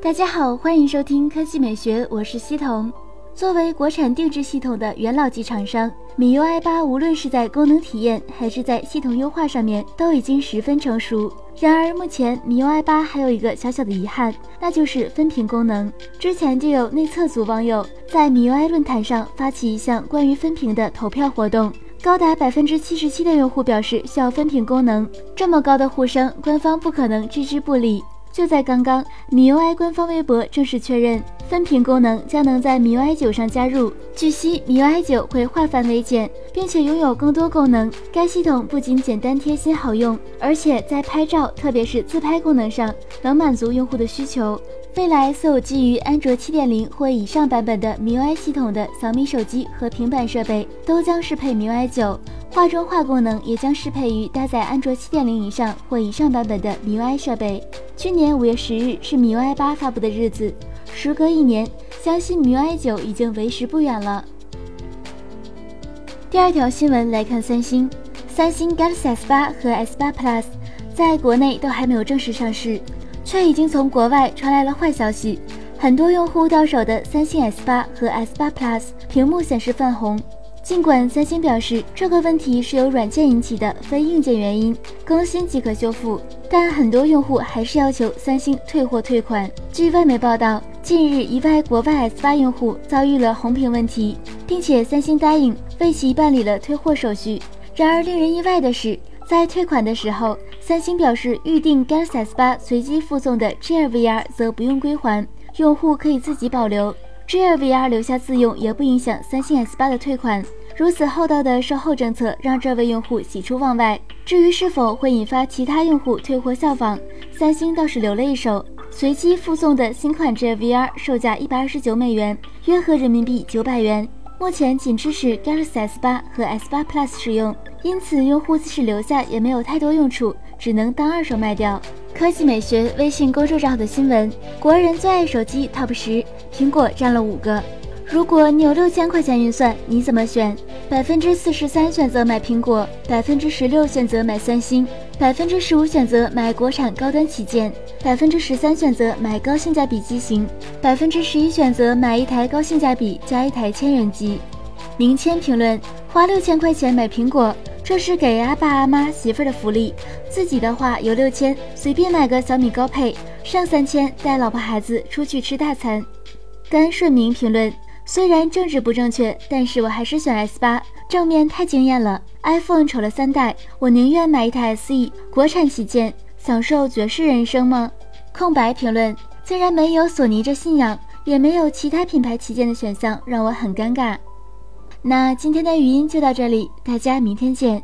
大家好，欢迎收听科技美学，我是西彤。作为国产定制系统的元老级厂商，米 UI 八无论是在功能体验还是在系统优化上面都已经十分成熟。然而，目前米 UI 八还有一个小小的遗憾，那就是分屏功能。之前就有内测组网友在米 UI 论坛上发起一项关于分屏的投票活动，高达百分之七十七的用户表示需要分屏功能。这么高的呼声，官方不可能置之不理。就在刚刚，，MIUI 官方微博正式确认，分屏功能将能在 MIUI 九上加入。据悉，，MIUI 九会化繁为简，并且拥有更多功能。该系统不仅简单贴心好用，而且在拍照，特别是自拍功能上，能满足用户的需求。未来，所有基于安卓七点零或以上版本的 MIUI 系统的小米手机和平板设备，都将适配 MIUI 九。画中画功能也将适配于搭载安卓七点零以上或以上版本的 MIUI 设备。去年五月十日是 MIUI 八发布的日子，时隔一年，相信 MIUI 九已经为时不远了。第二条新闻来看，三星，三星 Galaxy S 八和 S 八 Plus 在国内都还没有正式上市，却已经从国外传来了坏消息，很多用户到手的三星 S 八和 S 八 Plus 屏幕显示泛红。尽管三星表示这个问题是由软件引起的，非硬件原因，更新即可修复，但很多用户还是要求三星退货退款。据外媒报道，近日一位国外 S8 用户遭遇了红屏问题，并且三星答应为其办理了退货手续。然而令人意外的是，在退款的时候，三星表示预定 Galaxy S8 随机附送的 Gear VR 则不用归还，用户可以自己保留。Gear VR 留下自用也不影响三星 S8 的退款。如此厚道的售后政策让这位用户喜出望外。至于是否会引发其他用户退货效仿，三星倒是留了一手。随机附送的新款 Gear VR 售价一百二十九美元，约合人民币九百元。目前仅支持 Galaxy S8 和 S8 Plus 使用，因此用户即使留下也没有太多用处，只能当二手卖掉。科技美学微信公众账号的新闻：国人最爱手机 TOP 十，苹果占了五个。如果你有六千块钱预算，你怎么选？百分之四十三选择买苹果，百分之十六选择买三星，百分之十五选择买国产高端旗舰，百分之十三选择买高性价比机型，百分之十一选择买一台高性价比加一台千元机。明谦评论：花六千块钱买苹果，这是给阿爸阿妈媳妇儿的福利。自己的话有六千，随便买个小米高配，剩三千带老婆孩子出去吃大餐。甘顺明评论。虽然政治不正确，但是我还是选 S 八，正面太惊艳了。iPhone 丑了三代，我宁愿买一台 SE，国产旗舰，享受绝世人生吗？空白评论，竟然没有索尼这信仰，也没有其他品牌旗舰的选项，让我很尴尬。那今天的语音就到这里，大家明天见。